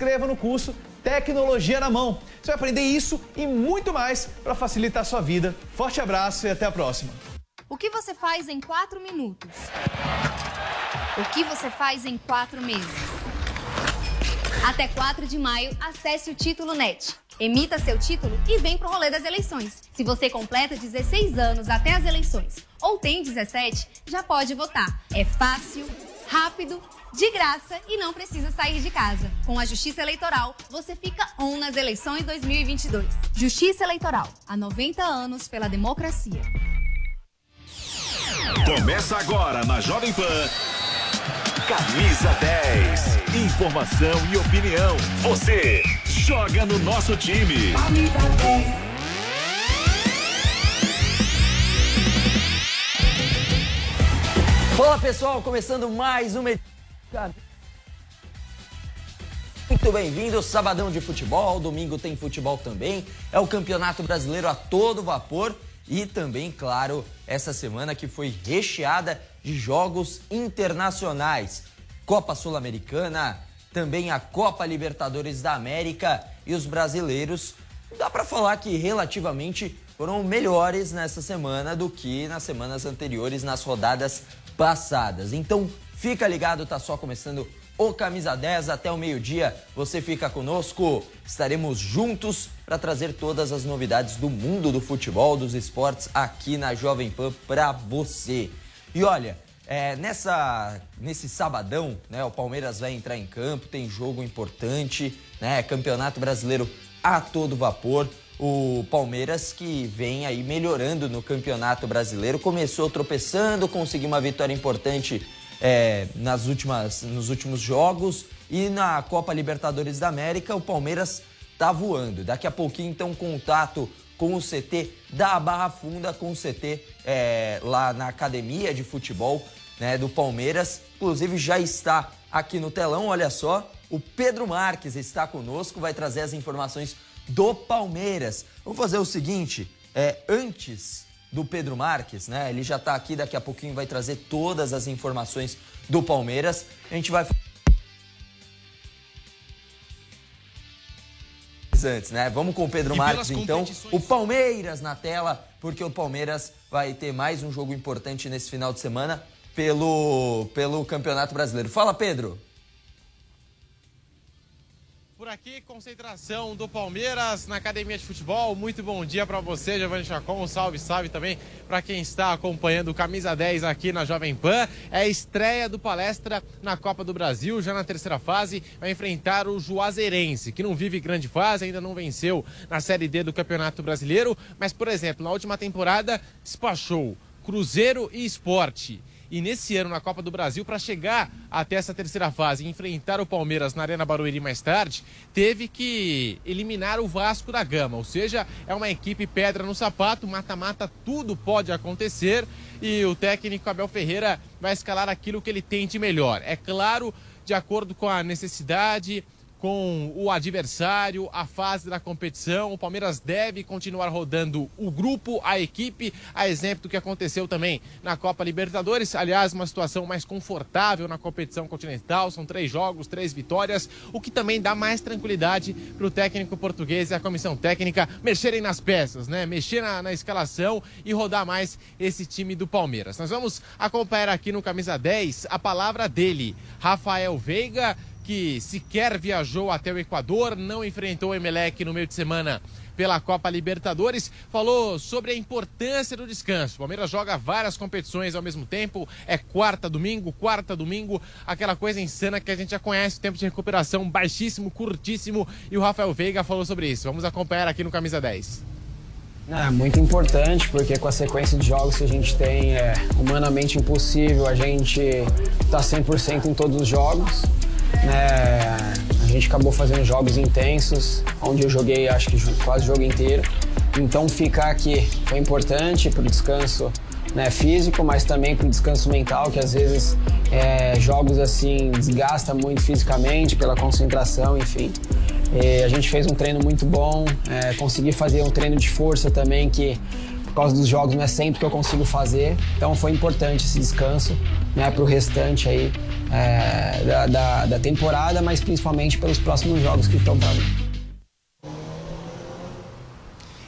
inscreva no curso Tecnologia na Mão. Você vai aprender isso e muito mais para facilitar a sua vida. Forte abraço e até a próxima. O que você faz em quatro minutos? O que você faz em quatro meses? Até 4 de maio, acesse o Título Net. Emita seu título e vem pro rolê das eleições. Se você completa 16 anos até as eleições ou tem 17, já pode votar. É fácil, rápido, de graça e não precisa sair de casa. Com a Justiça Eleitoral, você fica on nas eleições 2022. Justiça Eleitoral, há 90 anos pela democracia. Começa agora na Jovem Pan. Camisa 10. Informação e opinião. Você joga no nosso time. Olá pessoal, começando mais uma muito bem-vindo, sabadão de futebol, domingo tem futebol também, é o Campeonato Brasileiro a todo vapor e também, claro, essa semana que foi recheada de jogos internacionais. Copa Sul-Americana, também a Copa Libertadores da América e os brasileiros, dá para falar que relativamente foram melhores nessa semana do que nas semanas anteriores, nas rodadas passadas. Então, fica ligado, tá só começando o Camisa 10 até o meio-dia. Você fica conosco, estaremos juntos para trazer todas as novidades do mundo do futebol, dos esportes aqui na Jovem Pan para você. E olha, é, nessa, nesse sabadão, né, o Palmeiras vai entrar em campo, tem jogo importante, né, Campeonato Brasileiro a todo vapor. O Palmeiras que vem aí melhorando no Campeonato Brasileiro, começou tropeçando, conseguiu uma vitória importante é, nas últimas, nos últimos jogos. E na Copa Libertadores da América, o Palmeiras tá voando. Daqui a pouquinho, então, contato com o CT da Barra Funda, com o CT é, lá na academia de futebol né, do Palmeiras. Inclusive, já está aqui no telão, olha só. O Pedro Marques está conosco, vai trazer as informações do Palmeiras. Vamos fazer o seguinte: é, antes do Pedro Marques, né? Ele já está aqui, daqui a pouquinho vai trazer todas as informações do Palmeiras. A gente vai antes, né? Vamos com o Pedro e Marques então. O Palmeiras na tela, porque o Palmeiras vai ter mais um jogo importante nesse final de semana pelo pelo Campeonato Brasileiro. Fala, Pedro. Por aqui, concentração do Palmeiras na Academia de Futebol. Muito bom dia para você, Giovanni Chacon. Salve, salve também para quem está acompanhando o Camisa 10 aqui na Jovem Pan. É a estreia do Palestra na Copa do Brasil, já na terceira fase. Vai enfrentar o Juazeirense, que não vive grande fase, ainda não venceu na Série D do Campeonato Brasileiro. Mas, por exemplo, na última temporada, despachou Cruzeiro e Esporte e nesse ano na Copa do Brasil, para chegar até essa terceira fase e enfrentar o Palmeiras na Arena Barueri mais tarde, teve que eliminar o Vasco da Gama. Ou seja, é uma equipe pedra no sapato, mata-mata, tudo pode acontecer e o técnico Abel Ferreira vai escalar aquilo que ele tem de melhor. É claro, de acordo com a necessidade com o adversário, a fase da competição. O Palmeiras deve continuar rodando o grupo, a equipe, a exemplo do que aconteceu também na Copa Libertadores. Aliás, uma situação mais confortável na competição continental. São três jogos, três vitórias, o que também dá mais tranquilidade para o técnico português e a comissão técnica mexerem nas peças, né? Mexer na, na escalação e rodar mais esse time do Palmeiras. Nós vamos acompanhar aqui no Camisa 10 a palavra dele, Rafael Veiga que sequer viajou até o Equador, não enfrentou o Emelec no meio de semana pela Copa Libertadores, falou sobre a importância do descanso. O Palmeiras joga várias competições ao mesmo tempo, é quarta domingo, quarta domingo, aquela coisa insana que a gente já conhece, tempo de recuperação baixíssimo, curtíssimo, e o Rafael Veiga falou sobre isso. Vamos acompanhar aqui no Camisa 10. É muito importante, porque com a sequência de jogos que a gente tem, é humanamente impossível a gente estar tá 100% em todos os jogos. Né? A gente acabou fazendo jogos intensos, onde eu joguei acho que quase o jogo inteiro. Então ficar aqui foi importante para o descanso né, físico, mas também para o descanso mental, que às vezes é, jogos assim desgasta muito fisicamente pela concentração, enfim. E a gente fez um treino muito bom, é, consegui fazer um treino de força também que por causa dos jogos não é sempre que eu consigo fazer. Então foi importante esse descanso né, para o restante aí é, da, da, da, temporada, mas principalmente pelos próximos jogos que estão para vir.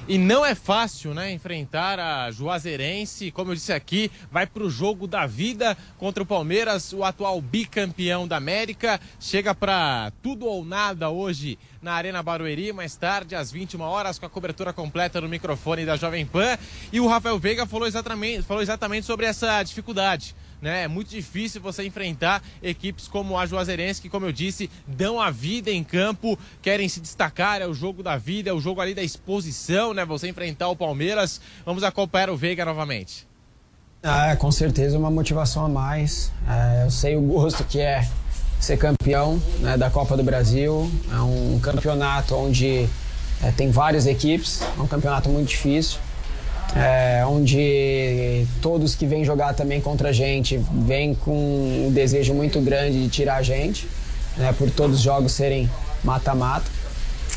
E não é fácil, né, enfrentar a Juazeirense. Como eu disse aqui, vai para o jogo da vida contra o Palmeiras, o atual bicampeão da América. Chega para tudo ou nada hoje na Arena Barueri, mais tarde, às 21 horas, com a cobertura completa no microfone da Jovem Pan. E o Rafael Veiga falou exatamente, falou exatamente sobre essa dificuldade né? É muito difícil você enfrentar equipes como a Juazeirense, que, como eu disse, dão a vida em campo, querem se destacar, é o jogo da vida, é o jogo ali da exposição, né? Você enfrentar o Palmeiras. Vamos acompanhar o Veiga novamente. Ah, com certeza uma motivação a mais. É, eu sei o gosto que é ser campeão né, da Copa do Brasil. É um campeonato onde é, tem várias equipes, é um campeonato muito difícil é, onde todos que vêm jogar também contra a gente vêm com um desejo muito grande de tirar a gente, né, por todos os jogos serem mata-mata.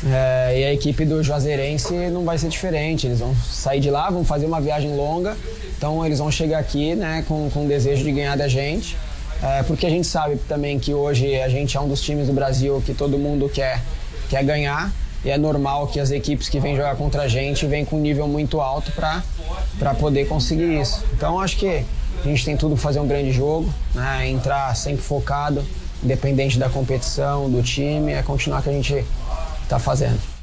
É, e a equipe do Juazeirense não vai ser diferente, eles vão sair de lá, vão fazer uma viagem longa, então eles vão chegar aqui né, com, com o desejo de ganhar da gente, é, porque a gente sabe também que hoje a gente é um dos times do Brasil que todo mundo quer, quer ganhar, e é normal que as equipes que vêm jogar contra a gente vêm com um nível muito alto para poder conseguir isso. Então acho que a gente tem tudo para fazer um grande jogo, né? entrar sempre focado, independente da competição, do time, é continuar o que a gente está fazendo.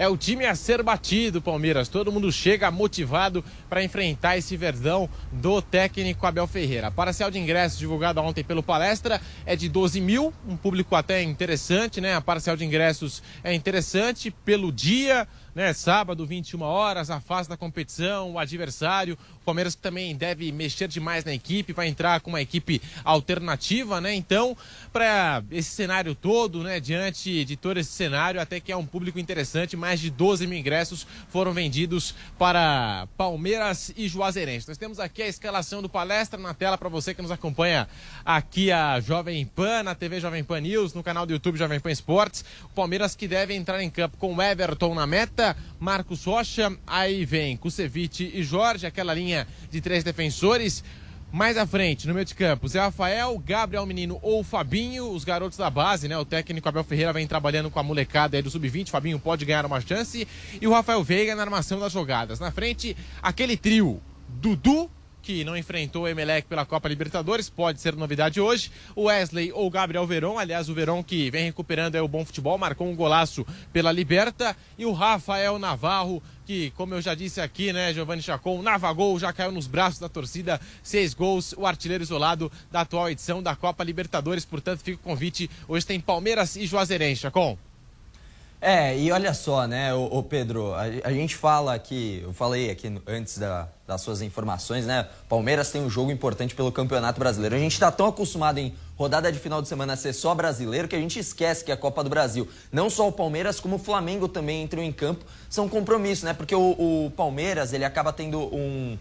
É o time a ser batido, Palmeiras. Todo mundo chega motivado para enfrentar esse verdão do técnico Abel Ferreira. A parcial de ingressos divulgada ontem pelo Palestra é de 12 mil, um público até interessante, né? A parcial de ingressos é interessante pelo dia, né? Sábado, 21 horas, a fase da competição, o adversário. Palmeiras também deve mexer demais na equipe, vai entrar com uma equipe alternativa, né? Então, para esse cenário todo, né? Diante de todo esse cenário, até que é um público interessante, mais de 12 mil ingressos foram vendidos para Palmeiras e Juazeirense. Nós temos aqui a escalação do palestra na tela para você que nos acompanha aqui a Jovem Pan, na TV Jovem Pan News, no canal do YouTube Jovem Pan Esportes. O Palmeiras que deve entrar em campo com Everton na meta Marcos Rocha, aí vem Kusevich e Jorge, aquela linha de três defensores. Mais à frente, no meio de campo, Zé Rafael, Gabriel Menino ou Fabinho, os garotos da base, né? O técnico Abel Ferreira vem trabalhando com a molecada aí do Sub-20, Fabinho pode ganhar uma chance. E o Rafael Veiga na armação das jogadas. Na frente, aquele trio, Dudu, que não enfrentou o Emelec pela Copa Libertadores, pode ser novidade hoje. O Wesley ou Gabriel Verón, aliás, o Verón que vem recuperando é o bom futebol, marcou um golaço pela Liberta. E o Rafael Navarro, que, como eu já disse aqui, né, Giovanni Chacon, navagou, já caiu nos braços da torcida, seis gols, o artilheiro isolado da atual edição da Copa Libertadores. Portanto, fica o convite. Hoje tem Palmeiras e Juazeirense, Chacon. É, e olha só, né, o, o Pedro, a, a, gente fala aqui, eu falei aqui antes da, das suas informações, né? Palmeiras tem um jogo importante pelo Campeonato Brasileiro. A gente está tão acostumado em rodada de final de semana ser só brasileiro que a gente esquece que é a Copa do Brasil. Não só o Palmeiras, como o Flamengo também entram em campo. São compromissos, né? Porque o, o Palmeiras, ele acaba tendo um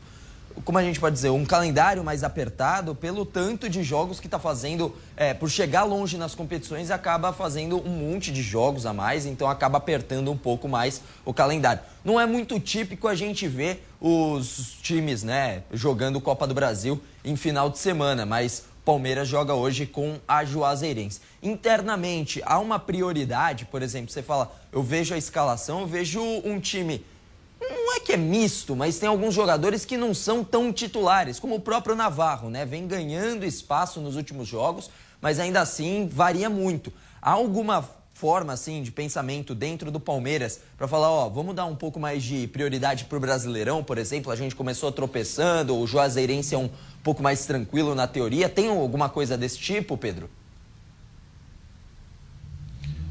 como a gente pode dizer, um calendário mais apertado pelo tanto de jogos que está fazendo, é, por chegar longe nas competições, acaba fazendo um monte de jogos a mais, então acaba apertando um pouco mais o calendário. Não é muito típico a gente ver os times, né, jogando Copa do Brasil em final de semana, mas Palmeiras joga hoje com a Juazeirense. Internamente, há uma prioridade, por exemplo, você fala, eu vejo a escalação, eu vejo um time não é que é misto, mas tem alguns jogadores que não são tão titulares, como o próprio Navarro, né? Vem ganhando espaço nos últimos jogos, mas ainda assim varia muito. Há alguma forma assim de pensamento dentro do Palmeiras para falar, ó, vamos dar um pouco mais de prioridade para o Brasileirão, por exemplo, a gente começou tropeçando, o Juazeirense é um pouco mais tranquilo na teoria. Tem alguma coisa desse tipo, Pedro?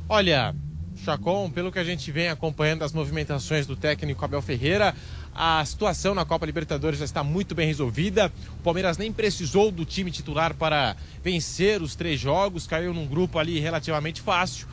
Olha, Chacon, pelo que a gente vem acompanhando as movimentações do técnico Abel Ferreira, a situação na Copa Libertadores já está muito bem resolvida. O Palmeiras nem precisou do time titular para vencer os três jogos, caiu num grupo ali relativamente fácil.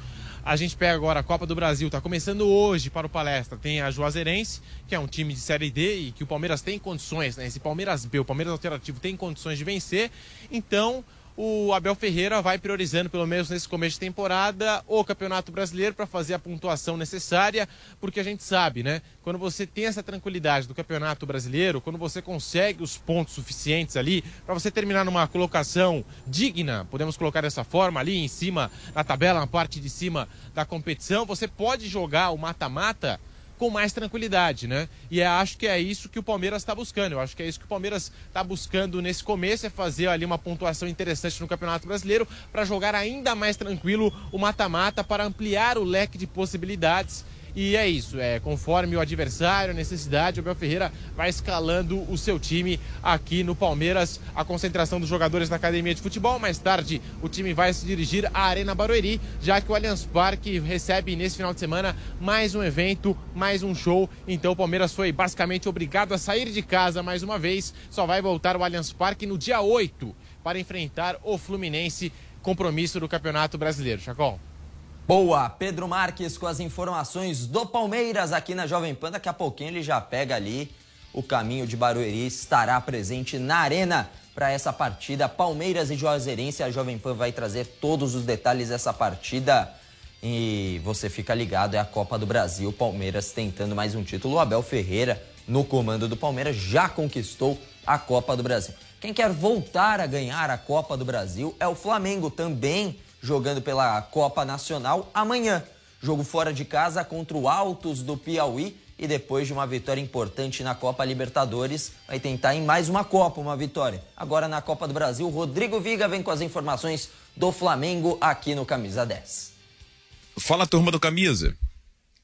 A gente pega agora a Copa do Brasil, está começando hoje para o palestra. Tem a Juazeirense, que é um time de Série D e que o Palmeiras tem condições, né? Esse Palmeiras B, o Palmeiras alternativo tem condições de vencer. Então, o Abel Ferreira vai priorizando, pelo menos nesse começo de temporada, o Campeonato Brasileiro para fazer a pontuação necessária, porque a gente sabe, né? Quando você tem essa tranquilidade do Campeonato Brasileiro, quando você consegue os pontos suficientes ali para você terminar numa colocação digna, podemos colocar dessa forma, ali em cima na tabela, na parte de cima da competição, você pode jogar o mata-mata com mais tranquilidade, né? E é, acho que é isso que o Palmeiras está buscando. Eu acho que é isso que o Palmeiras está buscando nesse começo, é fazer ali uma pontuação interessante no Campeonato Brasileiro para jogar ainda mais tranquilo o mata-mata para ampliar o leque de possibilidades e é isso, é conforme o adversário, a necessidade, o Abel Ferreira vai escalando o seu time aqui no Palmeiras, a concentração dos jogadores na academia de futebol. Mais tarde, o time vai se dirigir à Arena Barueri, já que o Allianz Parque recebe nesse final de semana mais um evento, mais um show. Então o Palmeiras foi basicamente obrigado a sair de casa mais uma vez. Só vai voltar ao Allianz Parque no dia 8 para enfrentar o Fluminense, compromisso do Campeonato Brasileiro. Chacol. Boa, Pedro Marques com as informações do Palmeiras aqui na Jovem Pan. Daqui a pouquinho ele já pega ali o caminho de Barueri, estará presente na arena para essa partida. Palmeiras e Juazeirense, a Jovem Pan vai trazer todos os detalhes dessa partida. E você fica ligado, é a Copa do Brasil, Palmeiras tentando mais um título. O Abel Ferreira, no comando do Palmeiras, já conquistou a Copa do Brasil. Quem quer voltar a ganhar a Copa do Brasil é o Flamengo, também jogando pela Copa Nacional amanhã. Jogo fora de casa contra o Altos do Piauí e depois de uma vitória importante na Copa Libertadores, vai tentar em mais uma Copa uma vitória. Agora na Copa do Brasil, Rodrigo Viga vem com as informações do Flamengo aqui no Camisa 10. Fala turma do Camisa.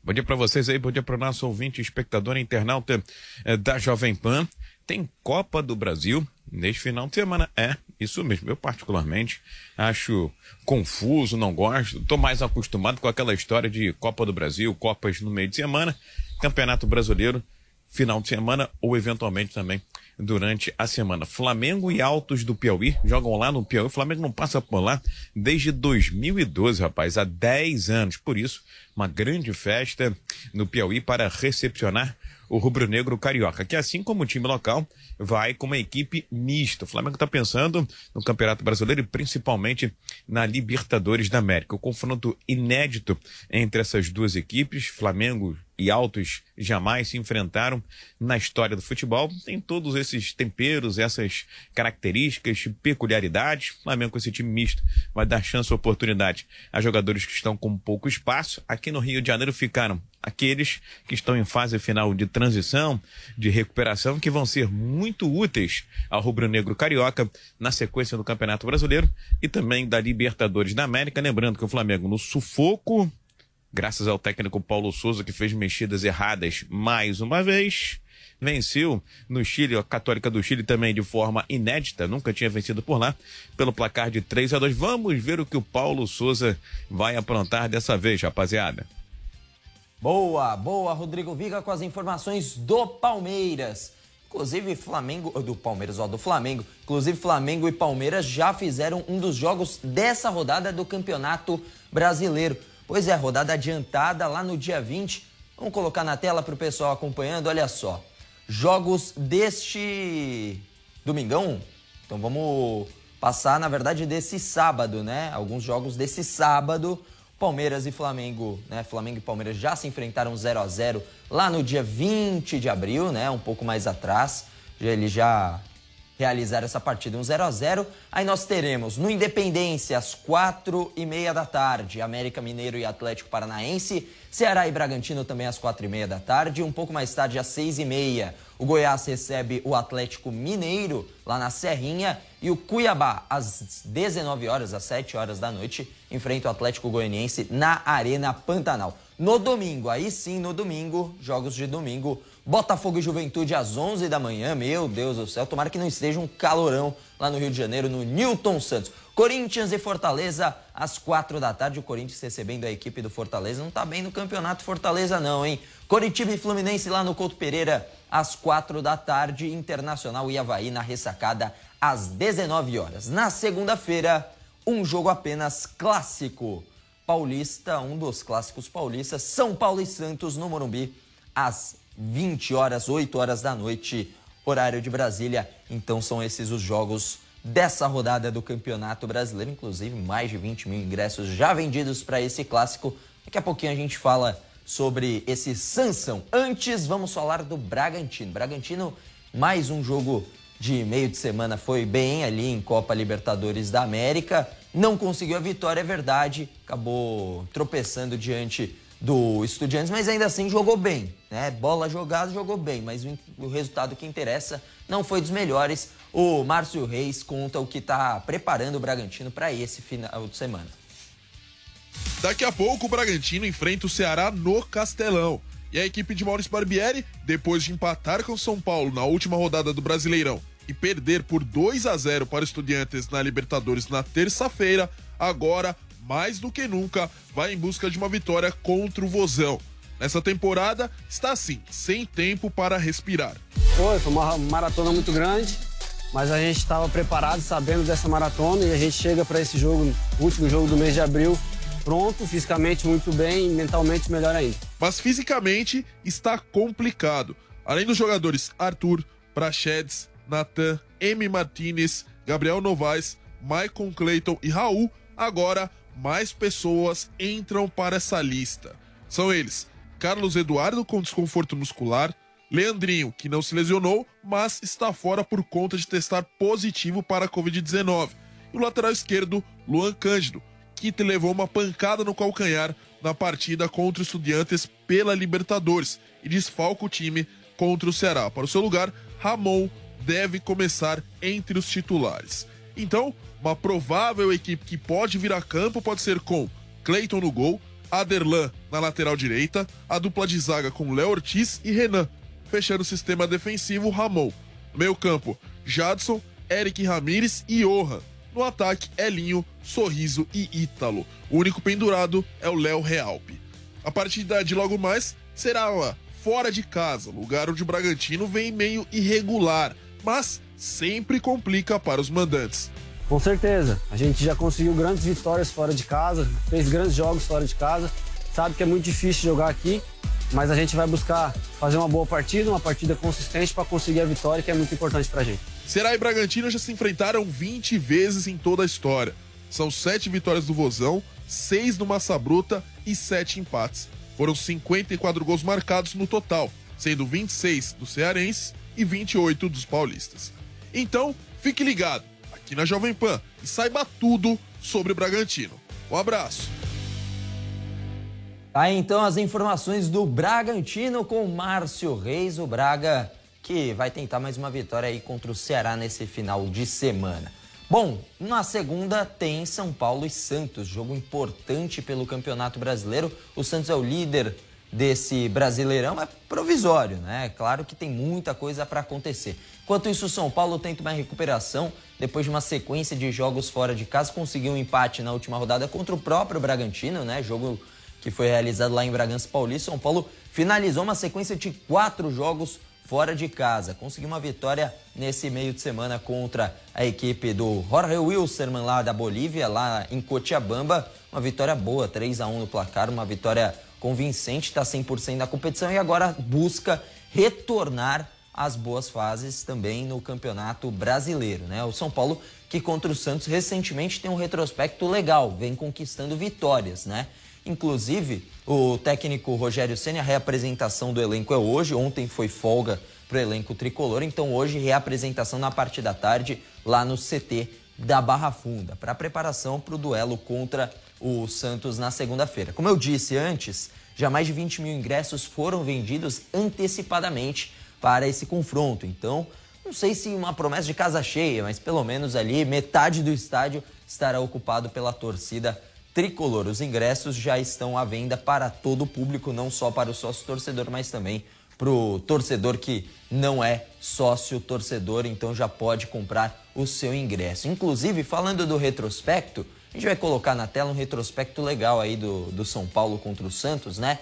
Bom dia para vocês aí, bom dia para o nosso ouvinte, espectador internauta eh, da Jovem Pan. Tem Copa do Brasil neste final de semana. É, isso mesmo. Eu, particularmente, acho confuso, não gosto. Estou mais acostumado com aquela história de Copa do Brasil, Copas no meio de semana, Campeonato Brasileiro, final de semana ou eventualmente também durante a semana. Flamengo e Altos do Piauí jogam lá no Piauí. O Flamengo não passa por lá desde 2012, rapaz, há 10 anos. Por isso, uma grande festa no Piauí para recepcionar o rubro-negro carioca, que assim como o time local vai com uma equipe mista. O Flamengo está pensando no Campeonato Brasileiro e principalmente na Libertadores da América. O confronto inédito entre essas duas equipes, Flamengo e Altos, jamais se enfrentaram na história do futebol. Tem todos esses temperos, essas características, peculiaridades. O Flamengo com esse time misto vai dar chance, oportunidade a jogadores que estão com pouco espaço. Aqui no Rio de Janeiro ficaram aqueles que estão em fase final de transição, de recuperação, que vão ser muito úteis ao rubro-negro carioca na sequência do Campeonato Brasileiro e também da Libertadores da América. Lembrando que o Flamengo, no sufoco, graças ao técnico Paulo Souza, que fez mexidas erradas mais uma vez, venceu no Chile, a Católica do Chile também de forma inédita, nunca tinha vencido por lá, pelo placar de 3 a 2. Vamos ver o que o Paulo Souza vai aprontar dessa vez, rapaziada. Boa, boa, Rodrigo Viga com as informações do Palmeiras. Inclusive, Flamengo, do Palmeiras, ó, do Flamengo. Inclusive, Flamengo e Palmeiras já fizeram um dos jogos dessa rodada do Campeonato Brasileiro. Pois é, rodada adiantada lá no dia 20. Vamos colocar na tela para o pessoal acompanhando, olha só. Jogos deste domingão. Então vamos passar, na verdade, desse sábado, né? Alguns jogos desse sábado. Palmeiras e Flamengo, né? Flamengo e Palmeiras já se enfrentaram 0 a 0 lá no dia 20 de abril, né? Um pouco mais atrás. Eles já realizaram essa partida um 0 a 0 Aí nós teremos no Independência às quatro e meia da tarde, América Mineiro e Atlético Paranaense, Ceará e Bragantino também às quatro e meia da tarde, um pouco mais tarde às seis e meia, o Goiás recebe o Atlético Mineiro lá na Serrinha e o Cuiabá às 19 horas, às 7 horas da noite, enfrenta o Atlético Goianiense na Arena Pantanal. No domingo, aí sim, no domingo, jogos de domingo, Botafogo e Juventude às 11 da manhã. Meu Deus do céu, tomara que não esteja um calorão lá no Rio de Janeiro, no Newton Santos. Corinthians e Fortaleza às 4 da tarde. O Corinthians recebendo a equipe do Fortaleza. Não tá bem no campeonato Fortaleza, não, hein? Coritiba e Fluminense lá no Couto Pereira às 4 da tarde. Internacional e Havaí na ressacada às 19 horas. Na segunda-feira, um jogo apenas clássico. Paulista, um dos clássicos paulistas, São Paulo e Santos no Morumbi às 20 horas, 8 horas da noite, horário de Brasília. Então são esses os jogos dessa rodada do Campeonato Brasileiro. Inclusive, mais de 20 mil ingressos já vendidos para esse clássico. Daqui a pouquinho a gente fala sobre esse Sansão. Antes, vamos falar do Bragantino. Bragantino, mais um jogo de meio de semana, foi bem ali em Copa Libertadores da América. Não conseguiu a vitória, é verdade. Acabou tropeçando diante do Estudiantes, mas ainda assim jogou bem, né? Bola jogada, jogou bem, mas o resultado que interessa não foi dos melhores. O Márcio Reis conta o que está preparando o Bragantino para esse final de semana. Daqui a pouco o Bragantino enfrenta o Ceará no Castelão. E a equipe de Maurício Barbieri, depois de empatar com São Paulo na última rodada do Brasileirão perder por 2 a 0 para Estudiantes na Libertadores na terça-feira, agora mais do que nunca, vai em busca de uma vitória contra o Vozão. Nessa temporada, está assim, sem tempo para respirar. Foi, foi uma maratona muito grande, mas a gente estava preparado, sabendo dessa maratona, e a gente chega para esse jogo, último jogo do mês de abril, pronto, fisicamente muito bem e mentalmente melhor ainda. Mas fisicamente está complicado. Além dos jogadores Arthur, Prachedes, Natan, M. Martinez, Gabriel Novaes, Maicon Clayton e Raul, agora mais pessoas entram para essa lista. São eles: Carlos Eduardo com desconforto muscular, Leandrinho, que não se lesionou, mas está fora por conta de testar positivo para a Covid-19, e o lateral esquerdo, Luan Cândido, que levou uma pancada no calcanhar na partida contra o Estudiantes pela Libertadores e desfalca o time contra o Ceará. Para o seu lugar, Ramon deve começar entre os titulares. Então, uma provável equipe que pode vir a campo pode ser com Cleiton no gol, Aderlan na lateral direita, a dupla de zaga com Léo Ortiz e Renan, fechando o sistema defensivo Ramon. No meio campo, Jadson, Eric Ramires e Johan. No ataque, Elinho, Sorriso e Ítalo. O único pendurado é o Léo Realpe. A partida de logo mais será fora de casa, lugar onde o Bragantino vem meio irregular, mas sempre complica para os mandantes. Com certeza. A gente já conseguiu grandes vitórias fora de casa, fez grandes jogos fora de casa. Sabe que é muito difícil jogar aqui, mas a gente vai buscar fazer uma boa partida, uma partida consistente para conseguir a vitória, que é muito importante para a gente. Será e Bragantino já se enfrentaram 20 vezes em toda a história. São sete vitórias do Vozão, seis do Massa Bruta e sete empates. Foram 54 gols marcados no total, sendo 26 do Cearense e 28 dos paulistas. Então, fique ligado aqui na Jovem Pan e saiba tudo sobre o Bragantino. Um abraço. Aí então as informações do Bragantino com Márcio Reis, o Braga que vai tentar mais uma vitória aí contra o Ceará nesse final de semana. Bom, na segunda tem São Paulo e Santos, jogo importante pelo Campeonato Brasileiro. O Santos é o líder desse Brasileirão é provisório, né? Claro que tem muita coisa para acontecer. Enquanto isso, o São Paulo tenta uma recuperação depois de uma sequência de jogos fora de casa, conseguiu um empate na última rodada contra o próprio Bragantino, né? Jogo que foi realizado lá em Bragança Paulista. São Paulo finalizou uma sequência de quatro jogos fora de casa. Conseguiu uma vitória nesse meio de semana contra a equipe do Jorge Wilstermann lá da Bolívia, lá em Cochabamba. Uma vitória boa, 3 a 1 no placar, uma vitória convincente, está 100% na competição e agora busca retornar às boas fases também no Campeonato Brasileiro, né? O São Paulo que contra o Santos recentemente tem um retrospecto legal, vem conquistando vitórias, né? Inclusive, o técnico Rogério Senna, a reapresentação do elenco é hoje. Ontem foi folga para o elenco tricolor, então hoje reapresentação na parte da tarde lá no CT da Barra Funda, para preparação para o duelo contra o Santos na segunda-feira. Como eu disse antes, já mais de 20 mil ingressos foram vendidos antecipadamente para esse confronto. Então, não sei se uma promessa de casa cheia, mas pelo menos ali metade do estádio estará ocupado pela torcida tricolor. Os ingressos já estão à venda para todo o público, não só para o sócio torcedor, mas também para o torcedor que não é sócio torcedor, então já pode comprar o seu ingresso. Inclusive, falando do retrospecto, a gente vai colocar na tela um retrospecto legal aí do, do São Paulo contra o Santos, né?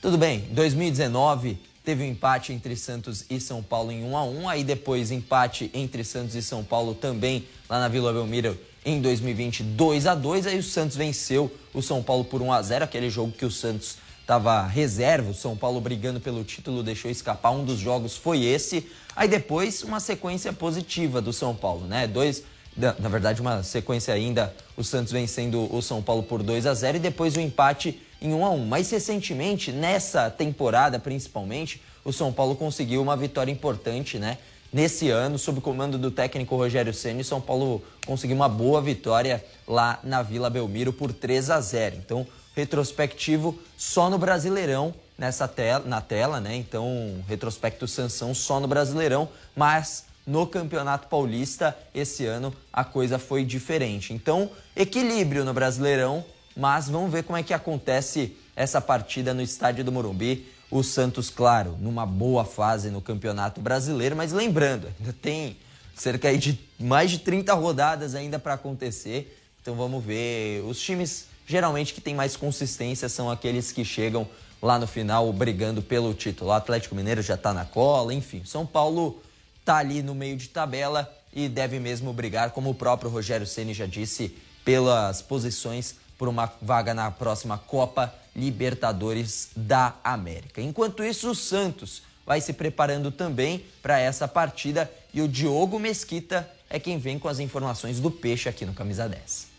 Tudo bem, 2019 teve um empate entre Santos e São Paulo em 1 a 1 aí depois empate entre Santos e São Paulo também lá na Vila Belmiro em 2020 2 a 2 aí o Santos venceu o São Paulo por 1 a 0 aquele jogo que o Santos estava reserva, o São Paulo brigando pelo título, deixou escapar. Um dos jogos foi esse. Aí depois, uma sequência positiva do São Paulo, né? Dois na verdade, uma sequência ainda, o Santos vencendo o São Paulo por 2 a 0 e depois o empate em 1 a 1. Mas recentemente, nessa temporada principalmente, o São Paulo conseguiu uma vitória importante, né? Nesse ano, sob o comando do técnico Rogério Ceni, São Paulo conseguiu uma boa vitória lá na Vila Belmiro por 3 a 0. Então, retrospectivo só no Brasileirão nessa tela, na tela, né? Então, retrospecto Sansão só no Brasileirão, mas no Campeonato Paulista esse ano a coisa foi diferente. Então, equilíbrio no Brasileirão, mas vamos ver como é que acontece essa partida no estádio do Morumbi. O Santos, claro, numa boa fase no Campeonato Brasileiro, mas lembrando, ainda tem cerca de mais de 30 rodadas ainda para acontecer. Então vamos ver. Os times geralmente que têm mais consistência são aqueles que chegam lá no final brigando pelo título. O Atlético Mineiro já está na cola, enfim. São Paulo está ali no meio de tabela e deve mesmo brigar, como o próprio Rogério Ceni já disse, pelas posições por uma vaga na próxima Copa Libertadores da América. Enquanto isso, o Santos vai se preparando também para essa partida e o Diogo Mesquita é quem vem com as informações do Peixe aqui no Camisa 10.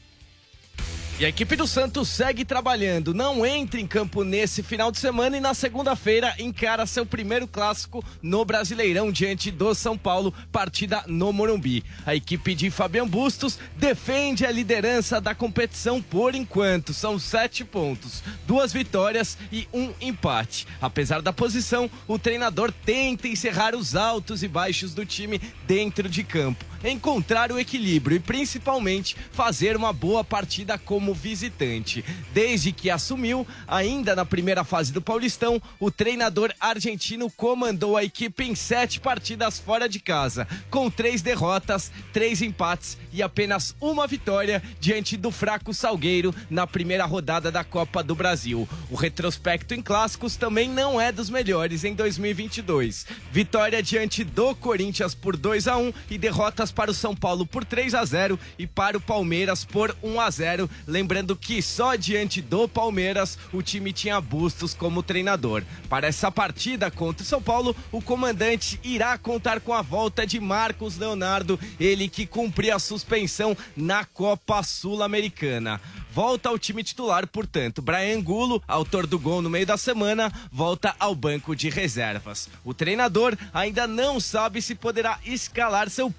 E a equipe do Santos segue trabalhando, não entra em campo nesse final de semana e na segunda-feira encara seu primeiro clássico no Brasileirão diante do São Paulo, partida no Morumbi. A equipe de Fabian Bustos defende a liderança da competição por enquanto, são sete pontos, duas vitórias e um empate. Apesar da posição, o treinador tenta encerrar os altos e baixos do time dentro de campo, encontrar o equilíbrio e principalmente fazer uma boa partida como visitante. Desde que assumiu, ainda na primeira fase do Paulistão, o treinador argentino comandou a equipe em sete partidas fora de casa, com três derrotas, três empates e apenas uma vitória diante do fraco Salgueiro na primeira rodada da Copa do Brasil. O retrospecto em clássicos também não é dos melhores em 2022. Vitória diante do Corinthians por 2 a 1 e derrotas para o São Paulo por 3 a 0 e para o Palmeiras por 1 a 0, Lembrando que só diante do Palmeiras o time tinha Bustos como treinador. Para essa partida contra o São Paulo, o comandante irá contar com a volta de Marcos Leonardo, ele que cumpriu a suspensão na Copa Sul-Americana. Volta ao time titular, portanto. Brian Gulo, autor do gol no meio da semana, volta ao banco de reservas. O treinador ainda não sabe se poderá escalar seu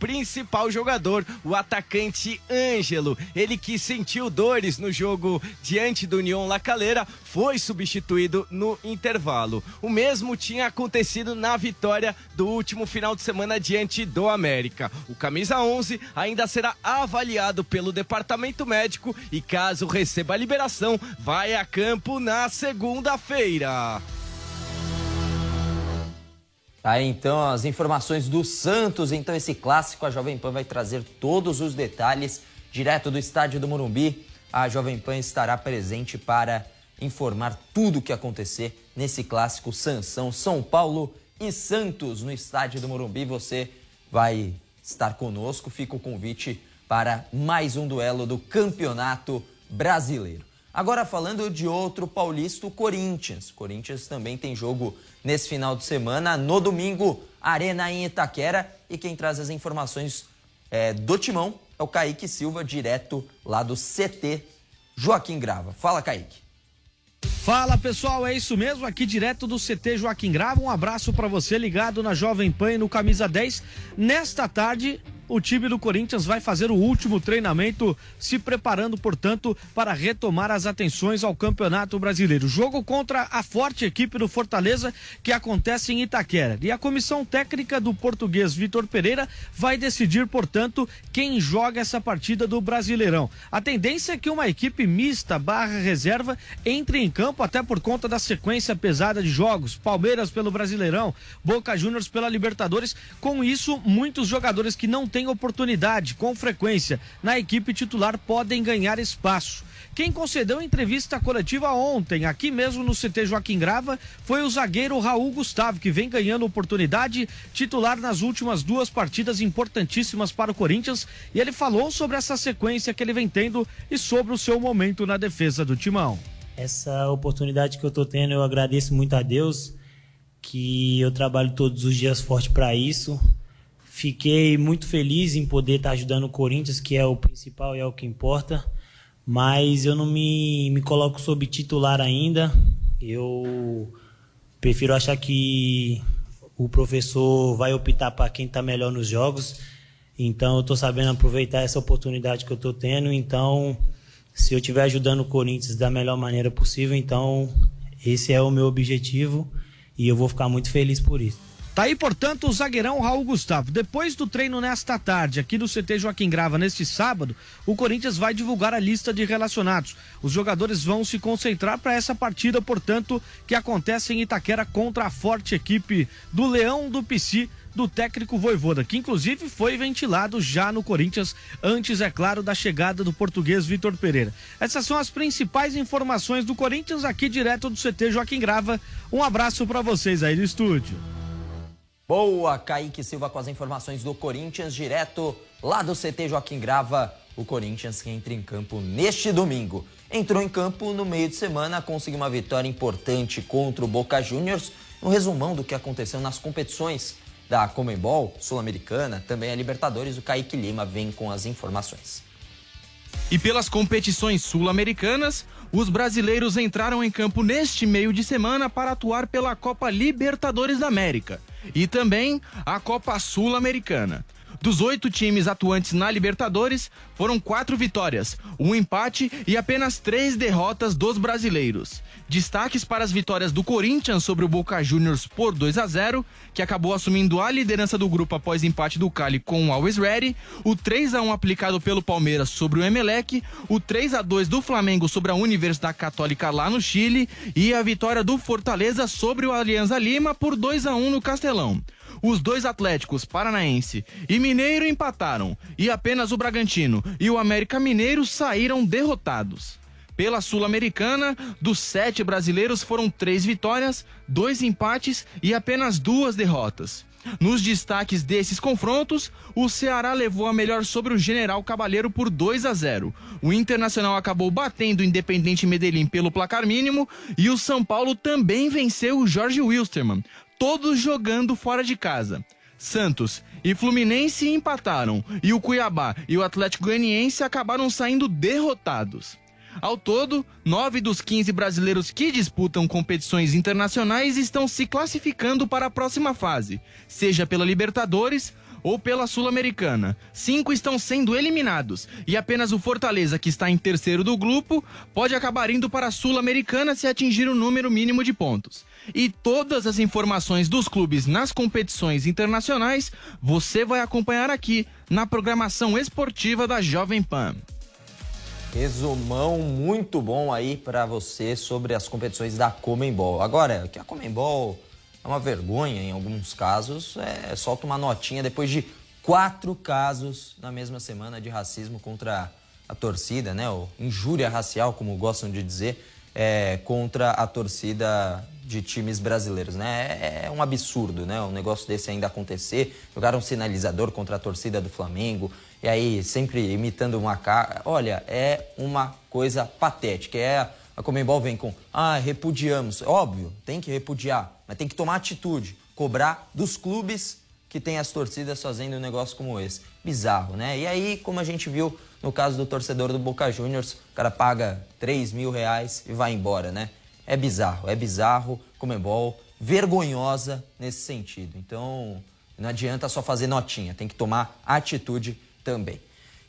principal jogador, o atacante Ângelo. Ele que sentiu dores no jogo diante do União La Calera, foi substituído no intervalo. O mesmo tinha acontecido na vitória do último final de semana diante do América. O camisa 11 ainda será avaliado pelo departamento médico e caso receba a liberação, vai a campo na segunda-feira. Tá, então as informações do Santos, então esse clássico a Jovem Pan vai trazer todos os detalhes direto do estádio do Morumbi. A Jovem Pan estará presente para informar tudo o que acontecer nesse clássico Sansão São Paulo e Santos no estádio do Morumbi. Você vai estar conosco. Fica o convite para mais um duelo do Campeonato brasileiro. Agora falando de outro paulista, o Corinthians. Corinthians também tem jogo nesse final de semana, no domingo, Arena em Itaquera. E quem traz as informações é, do Timão é o Kaique Silva, direto lá do CT Joaquim Grava. Fala, Kaique. Fala pessoal, é isso mesmo, aqui direto do CT Joaquim Grava. Um abraço para você ligado na Jovem Pan e no Camisa 10. Nesta tarde, o time do Corinthians vai fazer o último treinamento, se preparando, portanto, para retomar as atenções ao Campeonato Brasileiro. Jogo contra a forte equipe do Fortaleza, que acontece em Itaquera. E a comissão técnica do português Vitor Pereira vai decidir, portanto, quem joga essa partida do Brasileirão. A tendência é que uma equipe mista barra reserva entre em campo, até por conta da sequência pesada de jogos. Palmeiras pelo Brasileirão, Boca Juniors pela Libertadores. Com isso, muitos jogadores que não têm oportunidade com frequência na equipe titular podem ganhar espaço. Quem concedeu entrevista coletiva ontem, aqui mesmo no CT Joaquim Grava, foi o zagueiro Raul Gustavo, que vem ganhando oportunidade titular nas últimas duas partidas importantíssimas para o Corinthians. E ele falou sobre essa sequência que ele vem tendo e sobre o seu momento na defesa do timão. Essa oportunidade que eu estou tendo, eu agradeço muito a Deus, que eu trabalho todos os dias forte para isso Fiquei muito feliz em poder estar ajudando o Corinthians, que é o principal e é o que importa. Mas eu não me, me coloco sob titular ainda. Eu prefiro achar que o professor vai optar para quem está melhor nos jogos. Então eu estou sabendo aproveitar essa oportunidade que eu estou tendo. Então, se eu estiver ajudando o Corinthians da melhor maneira possível, então esse é o meu objetivo e eu vou ficar muito feliz por isso. Tá aí, portanto, o zagueirão Raul Gustavo. Depois do treino nesta tarde, aqui no CT Joaquim Grava, neste sábado, o Corinthians vai divulgar a lista de relacionados. Os jogadores vão se concentrar para essa partida, portanto, que acontece em Itaquera contra a forte equipe do Leão do Pici do técnico Voivoda, que inclusive foi ventilado já no Corinthians, antes, é claro, da chegada do português Vitor Pereira. Essas são as principais informações do Corinthians aqui direto do CT Joaquim Grava. Um abraço para vocês aí do estúdio. Boa, Kaique Silva com as informações do Corinthians, direto lá do CT Joaquim Grava. O Corinthians que entra em campo neste domingo. Entrou em campo no meio de semana, conseguiu uma vitória importante contra o Boca Juniors. Um resumão do que aconteceu nas competições da Comembol, Sul-Americana, também a Libertadores. O Kaique Lima vem com as informações. E pelas competições sul-americanas, os brasileiros entraram em campo neste meio de semana para atuar pela Copa Libertadores da América e também a Copa Sul-Americana. Dos oito times atuantes na Libertadores, foram quatro vitórias, um empate e apenas três derrotas dos brasileiros. Destaques para as vitórias do Corinthians sobre o Boca Juniors por 2 a 0, que acabou assumindo a liderança do grupo após empate do Cali com o Always Ready, o 3 a 1 aplicado pelo Palmeiras sobre o Emelec, o 3 a 2 do Flamengo sobre a Universidade Católica lá no Chile e a vitória do Fortaleza sobre o Alianza Lima por 2 a 1 no Castelão. Os dois Atléticos, Paranaense e Mineiro empataram e apenas o Bragantino e o América Mineiro saíram derrotados. Pela Sul-Americana, dos sete brasileiros foram três vitórias, dois empates e apenas duas derrotas. Nos destaques desses confrontos, o Ceará levou a melhor sobre o General Cabalheiro por 2 a 0. O Internacional acabou batendo o Independente Medellín pelo placar mínimo e o São Paulo também venceu o Jorge Wilstermann todos jogando fora de casa. Santos e Fluminense empataram e o Cuiabá e o Atlético Goianiense acabaram saindo derrotados. Ao todo, nove dos 15 brasileiros que disputam competições internacionais estão se classificando para a próxima fase, seja pela Libertadores ou pela Sul-Americana. Cinco estão sendo eliminados e apenas o Fortaleza, que está em terceiro do grupo, pode acabar indo para a Sul-Americana se atingir o número mínimo de pontos. E todas as informações dos clubes nas competições internacionais você vai acompanhar aqui na programação esportiva da Jovem Pan. Resumão muito bom aí para você sobre as competições da Comembol. Agora, que a Comembol é uma vergonha em alguns casos, é solta uma notinha depois de quatro casos na mesma semana de racismo contra a torcida, né? Ou injúria racial, como gostam de dizer, é, contra a torcida de times brasileiros, né? É, é um absurdo, né? Um negócio desse ainda acontecer. Jogaram um sinalizador contra a torcida do Flamengo e aí sempre imitando uma cara. Olha, é uma coisa patética. É a Comembol vem com, ah, repudiamos. Óbvio, tem que repudiar, mas tem que tomar atitude, cobrar dos clubes que tem as torcidas fazendo um negócio como esse. Bizarro, né? E aí, como a gente viu no caso do torcedor do Boca Juniors, o cara paga 3 mil reais e vai embora, né? É bizarro, é bizarro, Comembol, vergonhosa nesse sentido. Então, não adianta só fazer notinha, tem que tomar atitude também.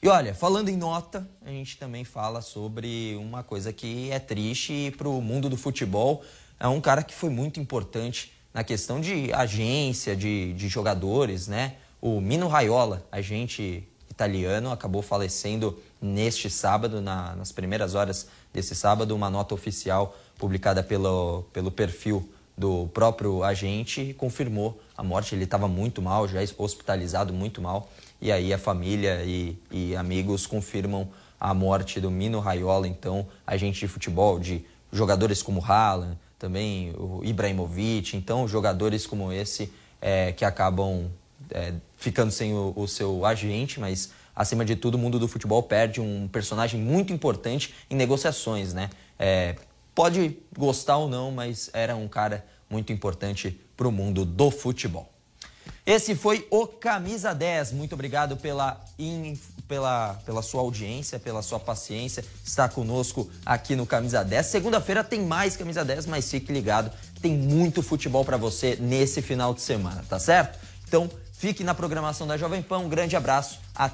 E olha, falando em nota, a gente também fala sobre uma coisa que é triste para o mundo do futebol. É um cara que foi muito importante na questão de agência, de, de jogadores, né? O Mino Raiola, agente italiano, acabou falecendo neste sábado, na, nas primeiras horas desse sábado, uma nota oficial publicada pelo, pelo perfil do próprio agente confirmou a morte. Ele estava muito mal, já hospitalizado muito mal e aí a família e, e amigos confirmam a morte do Mino Raiola, então, agente de futebol, de jogadores como Haaland, também o Ibrahimovic, então jogadores como esse é, que acabam é, ficando sem o, o, seu agente, mas acima de tudo o mundo do futebol perde um personagem muito importante em negociações, né? É, pode gostar ou não, mas era um cara muito importante para o mundo do futebol. Esse foi o Camisa 10. Muito obrigado pela, in, pela, pela sua audiência, pela sua paciência, estar conosco aqui no Camisa 10. Segunda-feira tem mais Camisa 10, mas fique ligado, tem muito futebol para você nesse final de semana, tá certo? Então, fique na programação da Jovem Pan. Um grande abraço. Até